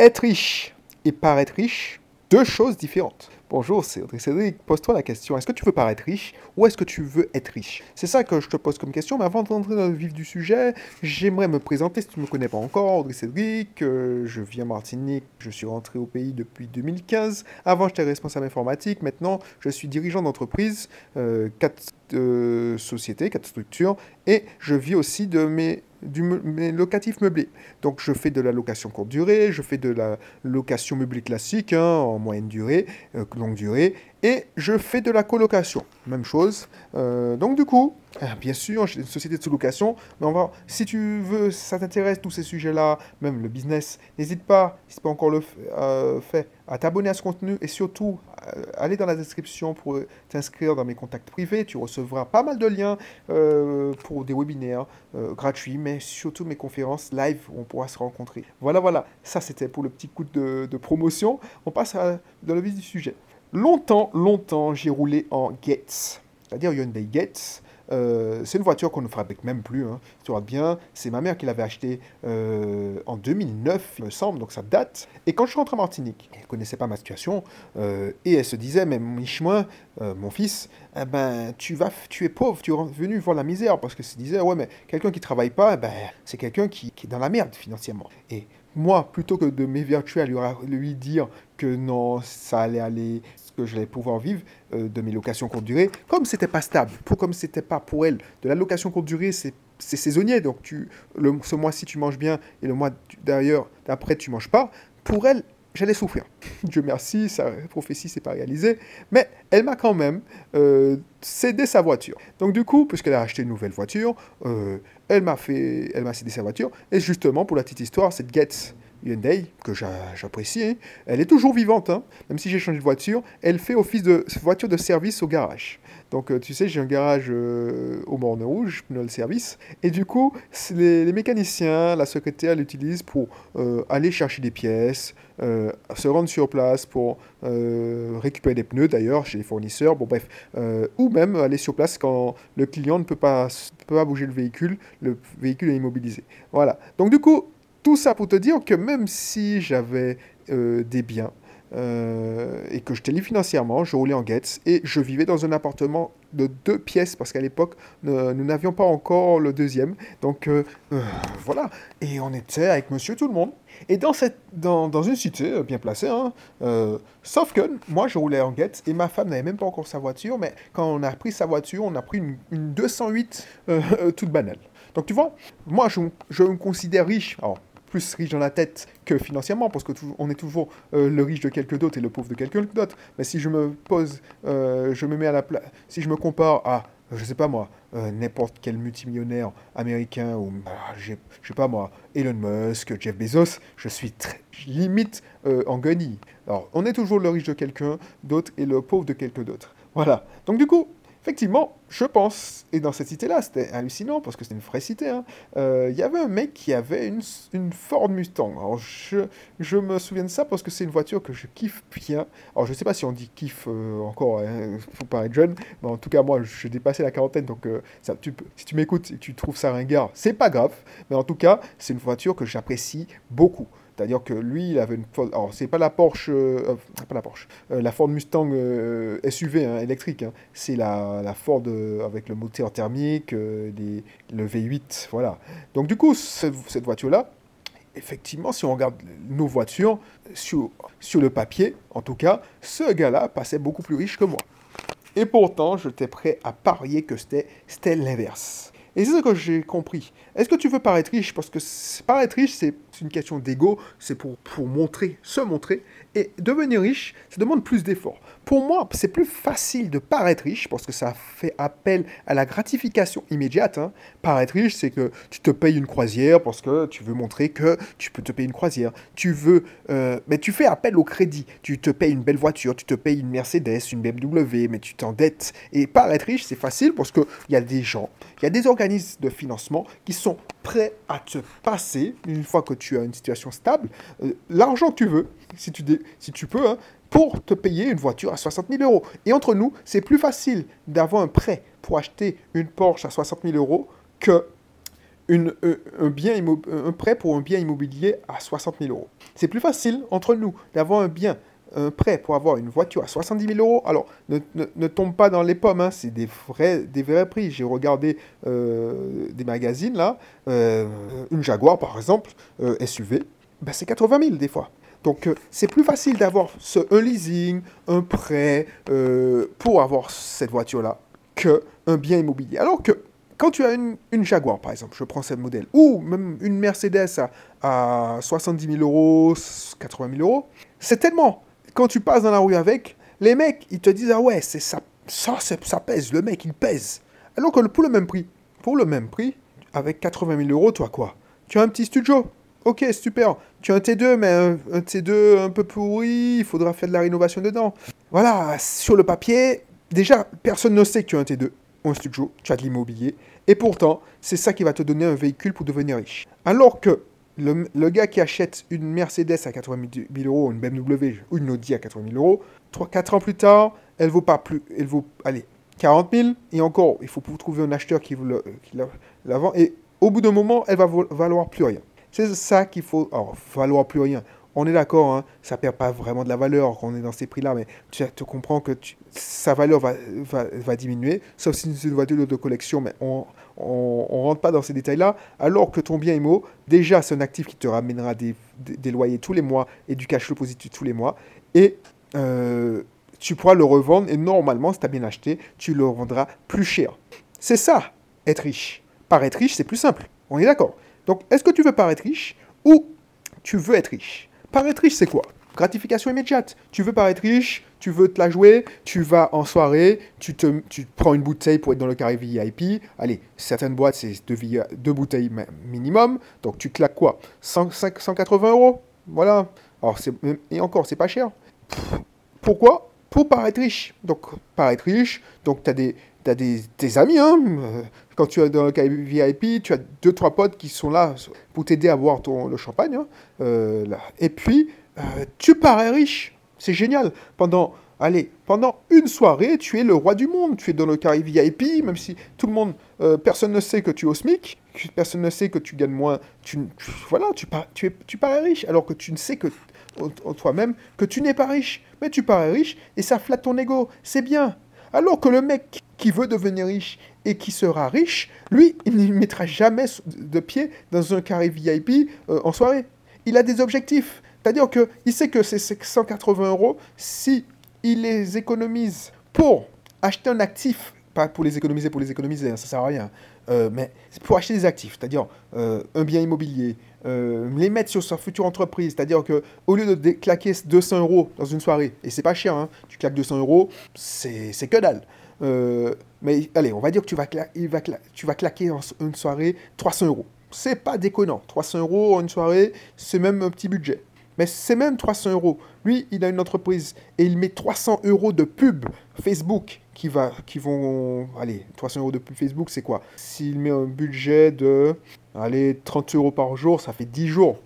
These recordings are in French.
Être riche et paraître riche, deux choses différentes. Bonjour, c'est Audrey Cédric. Pose-toi la question est-ce que tu veux paraître riche ou est-ce que tu veux être riche? C'est ça que je te pose comme question. Mais avant d'entrer dans le vif du sujet, j'aimerais me présenter si tu ne me connais pas encore. Audrey Cédric, euh, je viens Martinique. Je suis rentré au pays depuis 2015. Avant, j'étais responsable informatique. Maintenant, je suis dirigeant d'entreprise, euh, quatre euh, sociétés, quatre structures. Et je vis aussi de mes du locatif meublé. Donc je fais de la location courte durée, je fais de la location meublée classique hein, en moyenne durée, euh, longue durée, et je fais de la colocation. Même chose. Euh, donc du coup, euh, bien sûr, j'ai une société de sous-location, mais on si tu veux, ça t'intéresse tous ces sujets-là, même le business, n'hésite pas, si ce n'est pas encore le fait, à t'abonner à ce contenu et surtout, aller dans la description pour t'inscrire dans mes contacts privés. Tu recevras pas mal de liens pour des webinaires gratuits, mais surtout mes conférences live où on pourra se rencontrer. Voilà, voilà, ça c'était pour le petit coup de, promotion. On passe à, dans le vif du sujet. Longtemps, longtemps, j'ai roulé en Gates, c'est-à-dire Hyundai Gates. Euh, c'est une voiture qu'on ne fabrique même plus, hein. tu vois bien. C'est ma mère qui l'avait achetée euh, en 2009, il me semble, donc ça date. Et quand je suis rentré en Martinique, elle ne connaissait pas ma situation, euh, et elle se disait, mais Michemin, mon fils, eh ben, tu, vas, tu es pauvre, tu es venu voir la misère, parce que se disait, ouais, mais quelqu'un qui travaille pas, eh ben, c'est quelqu'un qui, est dans la merde financièrement. Moi, plutôt que de m'évertuer à lui, lui dire que non, ça allait aller, que j'allais pouvoir vivre euh, de mes locations courte durée, comme c'était pas stable, pour comme c'était pas pour elle, de la location courte durée, c'est saisonnier, donc tu, le, ce mois-ci tu manges bien et le mois d'ailleurs d'après tu manges pas. Pour elle, j'allais souffrir. Dieu merci, sa prophétie s'est pas réalisée, mais elle m'a quand même euh, cédé sa voiture. Donc du coup, puisqu'elle a acheté une nouvelle voiture, euh, elle m'a fait, elle m'a cédé sa voiture. Et justement, pour la petite histoire, cette Getz Hyundai, que j'apprécie, hein, elle est toujours vivante, hein. même si j'ai changé de voiture, elle fait office de voiture de service au garage. Donc, euh, tu sais, j'ai un garage euh, au Morne Rouge, le service. Et du coup, les, mécaniciens, la secrétaire l'utilisent pour euh, aller chercher des pièces, se rendre sur place pour récupérer des pneus, d'ailleurs, chez les fournisseurs. Bon, bref. ou même aller sur place quand le client ne peut pas, peut pas bouger le véhicule, le véhicule est immobilisé. Voilà. Donc, du coup, tout ça pour te dire que même si j'avais des biens, euh, et que je libre financièrement, je roulais en Getz et je vivais dans un appartement de deux pièces parce qu'à l'époque nous n'avions pas encore le deuxième. Donc euh, euh, voilà, et on était avec monsieur tout le monde. Et dans, cette, dans, une cité bien placée, hein, sauf que moi je roulais en Getz et ma femme n'avait même pas encore sa voiture, mais quand on a pris sa voiture, on a pris une, une 208 toute banale. Donc tu vois, moi je, je me considère riche. Alors, plus riche dans la tête que financièrement, parce que on est toujours euh, le riche de quelqu'un d'autre et le pauvre de quelqu'un d'autre. Mais si je me pose, euh, je me mets à la place, si je me compare à, je sais pas moi, euh, n'importe quel multimillionnaire américain ou, bah, je sais pas moi, Elon Musk, Jeff Bezos, je suis très, limite en guenille. Alors, on est toujours le riche de quelqu'un d'autre et le pauvre de quelqu'un d'autre. Voilà. Donc du coup, Effectivement, je pense, et dans cette cité-là, c'était hallucinant parce que c'était une vraie cité, hein, euh, il y avait un mec qui avait une, Ford Mustang. Alors, je, je, me souviens de ça parce que c'est une voiture que je kiffe bien. Alors, je ne sais pas si on dit kiffe euh, encore, hein, faut pas être jeune, mais en tout cas, moi, j'ai dépassé la quarantaine, donc euh, si tu m'écoutes et tu trouves ça ringard, c'est pas grave, mais en tout cas, c'est une voiture que j'apprécie beaucoup. C'est-à-dire que lui, il avait une Ford. Alors, c'est pas la Porsche. Euh, pas la Porsche. Euh, la Ford Mustang euh, SUV hein, électrique. Hein. C'est la, la, Ford avec le moteur thermique, le V8. Voilà. Donc, du coup, cette voiture-là, effectivement, si on regarde nos voitures, sur, sur le papier, en tout cas, ce gars-là passait beaucoup plus riche que moi. Et pourtant, j'étais prêt à parier que c'était l'inverse. Et c'est ce que j'ai compris. Est-ce que tu veux paraître riche? Parce que paraître riche, c'est une question d'ego, c'est pour, pour montrer, se montrer. Et devenir riche, ça demande plus d'efforts. Pour moi, c'est plus facile de paraître riche parce que ça fait appel à la gratification immédiate. Hein. Paraître riche, c'est que tu te payes une croisière parce que tu veux montrer que tu peux te payer une croisière. Tu veux, euh, mais tu fais appel au crédit. Tu te payes une belle voiture, tu te payes une Mercedes, une BMW, mais tu t'endettes. Et paraître riche, c'est facile parce qu'il y a des gens, il y a des organismes de financement qui sont prêts à te passer, une fois que tu as une situation stable, euh, l'argent que tu veux, si tu, peux, hein, pour te payer une voiture à 60 000 euros. Et entre nous, c'est plus facile d'avoir un prêt pour acheter une Porsche à 60 000 euros que une, un, un prêt pour un bien immobilier à 60 000 euros. C'est plus facile entre nous d'avoir un bien, un prêt pour avoir une voiture à 70 000 euros. Alors, ne, tombe pas dans les pommes, hein, c'est des vrais, des prix. J'ai regardé euh, des magazines là, euh, une Jaguar par exemple, euh, SUV, ben, c'est 80 000 des fois. Donc, c'est plus facile d'avoir un leasing, un prêt pour avoir cette voiture-là qu'un bien immobilier. Alors que quand tu as une, Jaguar, par exemple, je prends ce modèle, ou même une Mercedes à, 70 000 euros, 80 000 euros, c'est tellement. Quand tu passes dans la rue avec, les mecs, ils te disent Ah ouais, c'est ça, ça, ça pèse, le mec, il pèse. Alors que pour le même prix, pour le même prix, avec 80 000 euros, toi quoi Tu as un petit studio. Ok, super. Tu as un T2, mais un, un T2 un peu pourri, il faudra faire de la rénovation dedans. Voilà, sur le papier, déjà, personne ne sait que tu as un T2 ou un studio, tu as de l'immobilier. Et pourtant, c'est ça qui va te donner un véhicule pour devenir riche. Alors que le, gars qui achète une Mercedes à 80 000 euros, une BMW ou une Audi à 80 000 euros, 3, 4 ans plus tard, elle vaut pas plus, elle vaut, allez, 40 000, et encore, il faut trouver un acheteur qui, le, qui la, vend, et au bout d'un moment, elle va valoir plus rien. C'est ça qu'il faut, alors, valoir plus rien. On est d'accord, hein, ça perd pas vraiment de la valeur quand on est dans ces prix-là, mais tu comprends que sa valeur va, diminuer, sauf si c'est une voiture de collection, mais on ne rentre pas dans ces détails-là, alors que ton bien immo, déjà c'est un actif qui te ramènera des, des, loyers tous les mois et du cash flow positif tous les mois, et euh, tu pourras le revendre, et normalement, si tu as bien acheté, tu le revendras plus cher. C'est ça, être riche. Paraître riche, c'est plus simple, on est d'accord. Donc, est-ce que tu veux paraître riche ou tu veux être riche? Paraître riche, c'est quoi? Gratification immédiate. Tu veux paraître riche, tu veux te la jouer, tu vas en soirée, tu, prends une bouteille pour être dans le carré VIP. Allez, certaines boîtes, c'est deux, bouteilles minimum. Donc tu claques quoi? 180 euros? Voilà. Alors, et encore, c'est pas cher. Pourquoi? Pour paraître riche. Donc, paraître riche, donc tu as des, as des, amis, hein quand tu es dans le VIP, tu as deux, trois potes qui sont là pour t'aider à boire ton, le champagne. Hein. Euh, Et puis, euh, tu parais riche. C'est génial. Pendant, allez, pendant une soirée, tu es le roi du monde. Tu es dans le carré VIP, même si tout le monde, euh, personne ne sait que tu es au SMIC, personne ne sait que tu gagnes moins. Tu, voilà, tu, tu, tu parais riche, alors que tu ne sais que toi-même que tu n'es pas riche. Mais tu parais riche et ça flatte ton ego. C'est bien. Alors que le mec qui veut devenir riche et qui sera riche, lui, il ne mettra jamais de pied dans un carré VIP euh, en soirée. Il a des objectifs. C'est-à-dire qu'il sait que ces 180 euros, si il les économise pour acheter un actif, pas pour les économiser pour les économiser, hein, ça sert à rien, euh, mais pour acheter des actifs, c'est-à-dire euh, un bien immobilier, les mettre sur sa future entreprise, c'est-à-dire que au lieu de claquer 200 euros dans une soirée, et c'est pas cher, hein, tu claques 200 euros, c'est que dalle. Euh, mais allez, on va dire que tu vas, va tu vas claquer en une soirée 300 euros. C'est pas déconnant. 300 euros en une soirée, c'est même un petit budget. Mais c'est même 300 euros. Lui, il a une entreprise et il met 300 euros de pub Facebook qui, va, qui vont... Allez, 300 euros de pub Facebook, c'est quoi? S'il met un budget de... Allez, 30 euros par jour, ça fait 10 jours.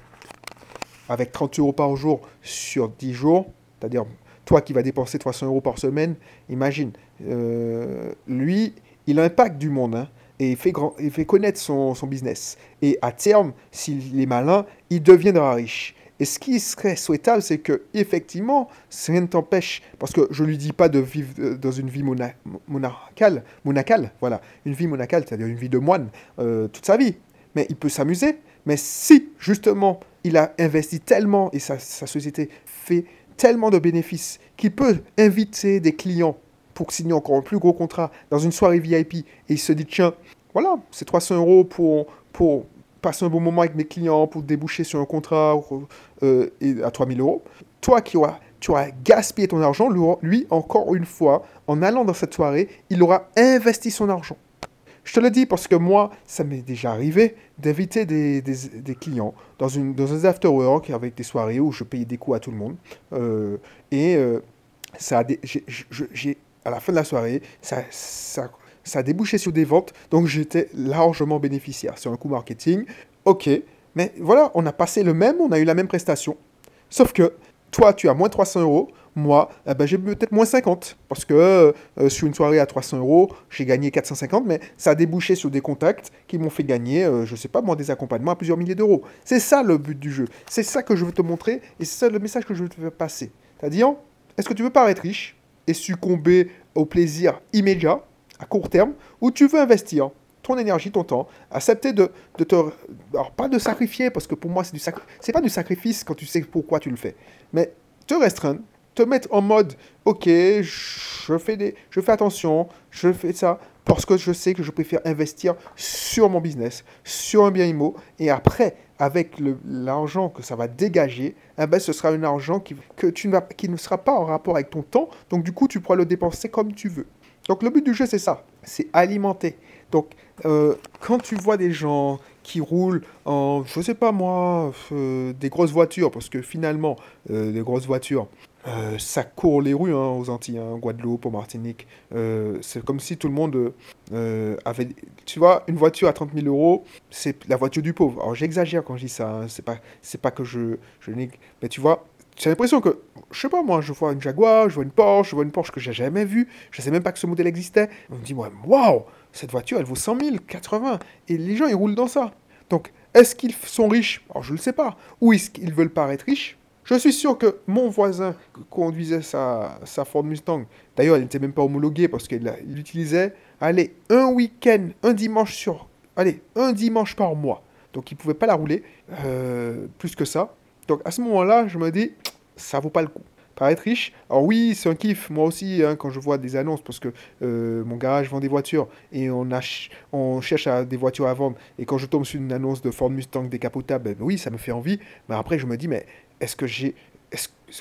Avec 30 euros par jour sur 10 jours, c'est-à-dire toi qui vas dépenser 300 euros par semaine, imagine, euh, lui, il impacte du monde. Hein, et il fait, grand, il fait connaître son, son, business. Et à terme, s'il est malin, il deviendra riche. Et ce qui serait souhaitable, c'est que effectivement, rien ne t'empêche, parce que je lui dis pas de vivre euh, dans une vie monacale, monacale, voilà, une vie monacale, c'est-à-dire une vie de moine euh, toute sa vie. Mais il peut s'amuser. Mais si justement il a investi tellement et sa, société fait tellement de bénéfices qu'il peut inviter des clients pour signer encore un plus gros contrat dans une soirée VIP et il se dit tiens, voilà, c'est 300 euros pour, passer un bon moment avec mes clients, pour déboucher sur un contrat euh, à 3000 euros. Toi qui auras, tu auras gaspillé ton argent, lui, encore une fois, en allant dans cette soirée, il aura investi son argent. Je te le dis parce que moi, ça m'est déjà arrivé d'inviter des, clients dans, dans un after-work avec des soirées où je payais des coûts à tout le monde. Euh, et euh, ça à la fin de la soirée, ça, ça, ça a débouché sur des ventes, donc j'étais largement bénéficiaire. C'est un coût marketing, ok, mais voilà, on a passé le même, on a eu la même prestation. Sauf que toi, tu as moins 300 euros, moi, eh ben, j'ai peut-être moins 50. Parce que euh, sur une soirée à 300 euros, j'ai gagné 450, mais ça a débouché sur des contacts qui m'ont fait gagner, euh, je sais pas moi, des accompagnements à plusieurs milliers d'euros. C'est ça le but du jeu. C'est ça que je veux te montrer et c'est ça le message que je veux te faire passer. C'est-à-dire, est-ce que tu veux paraître riche et succomber au plaisir immédiat, à court terme, ou tu veux investir ton énergie, ton temps, accepter de, de te... Alors, pas de sacrifier, parce que pour moi, c'est du c'est pas du sacrifice quand tu sais pourquoi tu le fais, mais te restreindre, te mettre en mode, ok, je fais, je fais attention, je fais ça, parce que je sais que je préfère investir sur mon business, sur un bien immo, et après, avec l'argent que ça va dégager, eh ben, ce sera un argent qui, que tu ne, qui ne sera pas en rapport avec ton temps, donc du coup, tu pourras le dépenser comme tu veux. Donc le but du jeu, c'est ça, c'est alimenter. Donc euh, quand tu vois des gens qui roulent en, je sais pas moi, euh, des grosses voitures, parce que finalement, euh, des grosses voitures, ça court les rues hein, aux Antilles, hein, Guadeloupe, au Martinique. c'est comme si tout le monde avait. Tu vois, une voiture à 30 000 euros, c'est la voiture du pauvre. Alors j'exagère quand je dis ça, hein, c'est pas, c'est pas que je, je Mais tu vois, j'ai l'impression que, je sais pas moi, je vois une Jaguar, je vois une Porsche, je vois une Porsche que j'ai jamais vue, je sais même pas que ce modèle existait. On me dit, waouh, cette voiture, elle vaut 100 000, 80, et les gens, ils roulent dans ça. Donc, est-ce qu'ils sont riches? Alors, je ne le sais pas. Ou est-ce qu'ils veulent paraître riches? Je suis sûr que mon voisin conduisait sa, sa Ford Mustang, d'ailleurs, elle n'était même pas homologuée parce qu'il utilisait, allez, un week-end, un dimanche sur, allez, un dimanche par mois. Donc, il ne pouvait pas la rouler euh, plus que ça. Donc à ce moment-là, je me dis, ça vaut pas le coup. Paraître riche, alors oui, c'est un kiff, moi aussi, hein, quand je vois des annonces, parce que euh, mon garage vend des voitures et on, on cherche des voitures à vendre, et quand je tombe sur une annonce de Ford Mustang décapotable, ben, oui, ça me fait envie, mais après je me dis, mais est-ce que j'ai...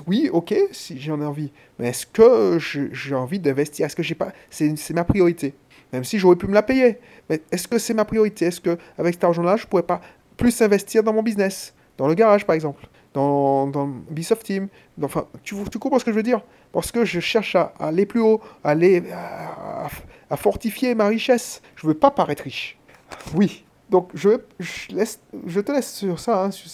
Oui, ok, si j'en ai envie, mais est-ce que j'ai envie d'investir? Est-ce que j'ai pas... C'est ma priorité, même si j'aurais pu me la payer, mais est-ce que c'est ma priorité? Est-ce que avec cet argent-là, je pourrais pas plus investir dans mon business dans le garage par exemple, dans, dans Ubisoft Team. enfin, tu, tu comprends ce que je veux dire? Parce que je cherche à, aller plus haut, à, aller, à, fortifier ma richesse. Je veux pas paraître riche. Oui. Donc je, te laisse sur ça, hein, sur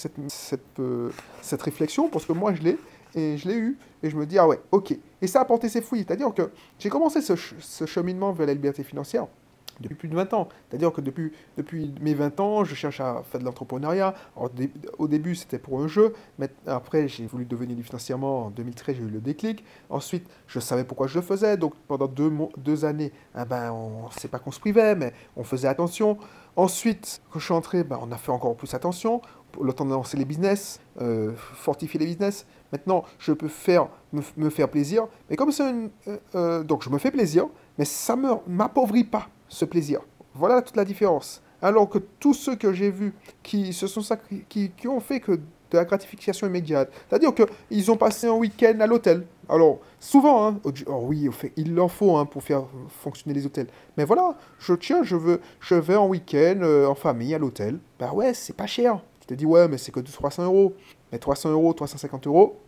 euh, cette réflexion, parce que moi je l'ai, et je l'ai eu, et je me dis, ah ouais, ok. Et ça a porté ses fruits. C'est-à-dire que j'ai commencé ce cheminement vers la liberté financière depuis plus de 20 ans. C'est-à-dire que depuis, mes 20 ans, je cherche à faire de l'entrepreneuriat. Au début, c'était pour un jeu, mais après, j'ai voulu devenir financièrement. En 2013, j'ai eu le déclic. Ensuite, je savais pourquoi je le faisais. Donc, pendant deux, deux années, eh ben, on ne sait pas qu'on se privait, mais on faisait attention. Ensuite, quand je suis entré, ben, on a fait encore plus attention. Le temps de lancer les business, euh, fortifier les business. Maintenant, je peux faire, me, faire plaisir. Mais comme c'est une... Euh, euh, donc, je me fais plaisir, mais ça ne m'appauvrit pas ce plaisir. Voilà toute la différence. Alors que tous ceux que j'ai vus qui, sont qui, qui ont fait que de la gratification immédiate, c'est-à-dire qu'ils ont passé un week-end à l'hôtel. Alors, souvent, hein, oh oui, il en faut hein, pour faire fonctionner les hôtels. Mais voilà, je tiens, je, veux, je vais en week-end, euh, en famille, à l'hôtel. Bah ouais, c'est pas cher. Tu te dis, ouais, mais c'est que 300 euros. Mais 300 euros, 350 euros,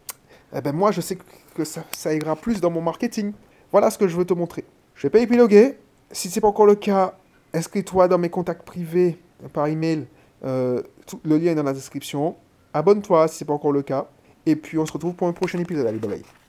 eh ben moi, je sais que ça, ça ira plus dans mon marketing. Voilà ce que je veux te montrer. Je vais pas épiloguer. Si ce n'est pas encore le cas, inscris-toi dans mes contacts privés par email. Euh, le lien est dans la description. Abonne-toi si ce n'est pas encore le cas. Et puis on se retrouve pour un prochain épisode. Allez, bye bye.